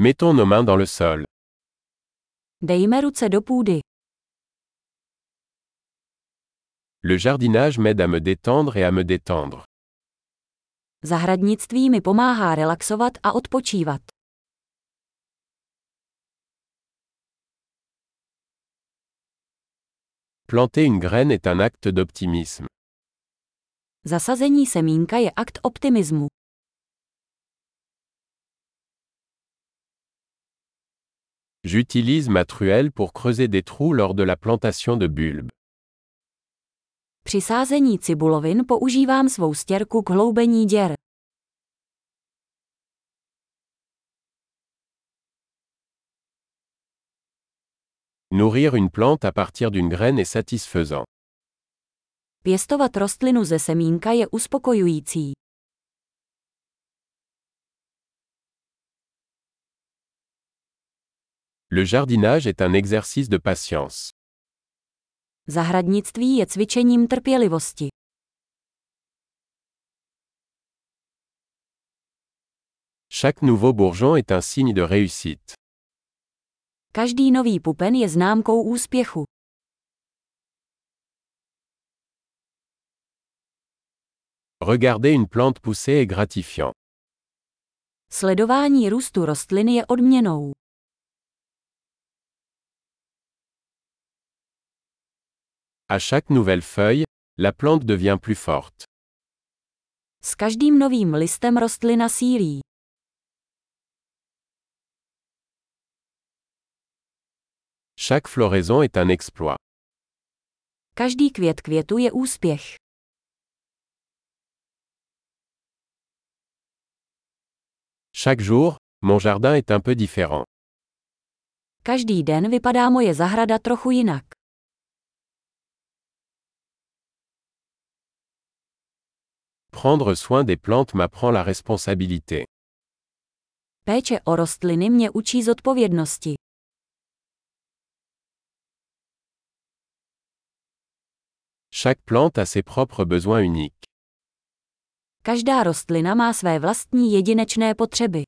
Mettons nos mains dans le sol. Dejme ruce do půdy. Le jardinage m'aide à me détendre et à me détendre. Zahradnictví mi pomáhá relaxovat a odpočívat. Planter une graine est un acte d'optimisme. Zasazení semínka je akt optimismu. J'utilise ma truelle pour creuser des trous lors de la plantation de bulbes. Při sázení cibulovin používám svou stěrku k hloubení děr. Nourrir une plante à partir d'une graine est satisfaisant. Pěstovat rostlinu ze semínka je uspokojující. Le jardinage est un exercice de patience. Zahradnictví je cvičením trpělivosti. Chaque nouveau bourgeon est un signe de réussite. Každý nový pupen je známkou úspěchu. Regarder une plante pousser est gratifiant. Sledování růstu rostliny je odměnou. À chaque nouvelle feuille, la plante devient plus forte. S každým novým listem rostlina sílí. Chaque floraison est un exploit. Každý květ květu je úspěch. Chaque jour, mon jardin est un peu différent. Každý den vypadá moje zahrada trochu jinak. Prendre soin des plantes m'apprend la responsabilité. Péče o rostliny mě učí zodpovědnosti. Chaque plante a ses propres besoins uniques. Každá rostlina má své vlastní jedinečné potřeby.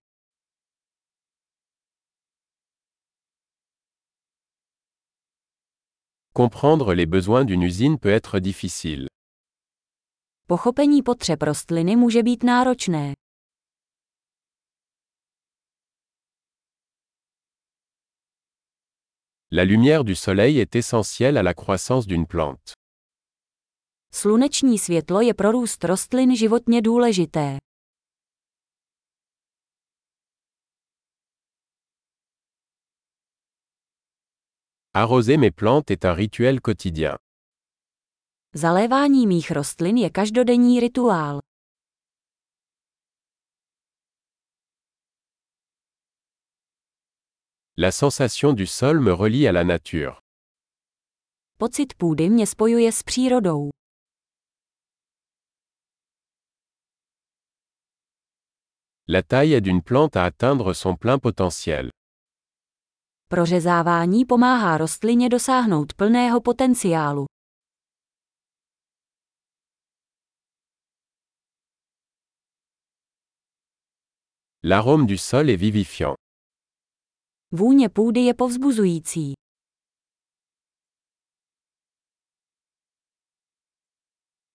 Comprendre les besoins d'une usine peut être difficile. Pochopení potřeb rostliny může být náročné. La lumière du soleil est essentielle à la croissance d'une plante. Sluneční světlo je pro růst rostlin životně důležité. Arroser mes plantes est un rituel quotidien. Zalévání mých rostlin je každodenní rituál. La sensation du sol me relie à la nature. Pocit půdy mě spojuje s přírodou. La taille aide une plante à atteindre son plein potentiel. Prořezávání pomáhá rostlině dosáhnout plného potenciálu. L'arôme du sol est vivifiant. Vůně půdy je povzbuzující.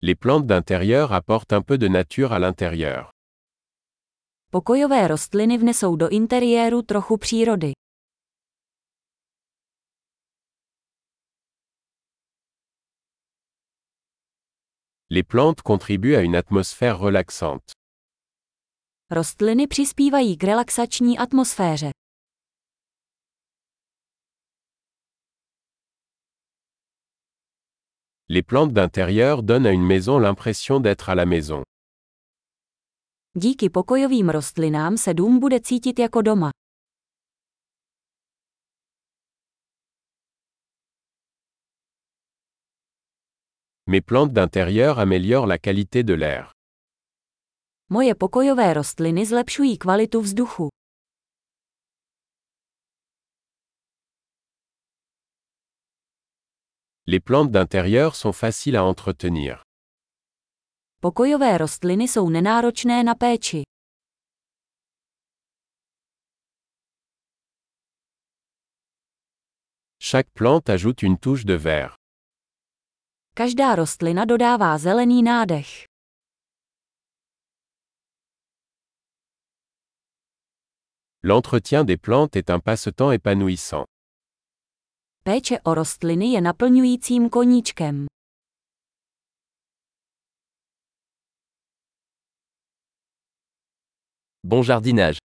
Les plantes d'intérieur apportent un peu de nature à l'intérieur. Pokojové rostliny vnesou do interiéru trochu přírody. Les plantes contribuent à une atmosphère relaxante. Rostliny přispívají k relaxační atmosféře. Les plantes d'intérieur donnent à une maison l'impression d'être à la maison. Díky pokojovým rostlinám se dům bude cítit jako doma. Mes plantes d'intérieur améliorent la qualité de l'air. Moje pokojové rostliny zlepšují kvalitu vzduchu. Les plantes d'intérieur sont faciles à entretenir. Pokojové rostliny jsou nenáročné na péči. Chaque plante ajoute une touche de vert. Každá rostlina dodává zelený nádech. L'entretien des plantes est un passe-temps épanouissant. Péče o rostliny je naplňujícím koníčkem. Bon jardinage.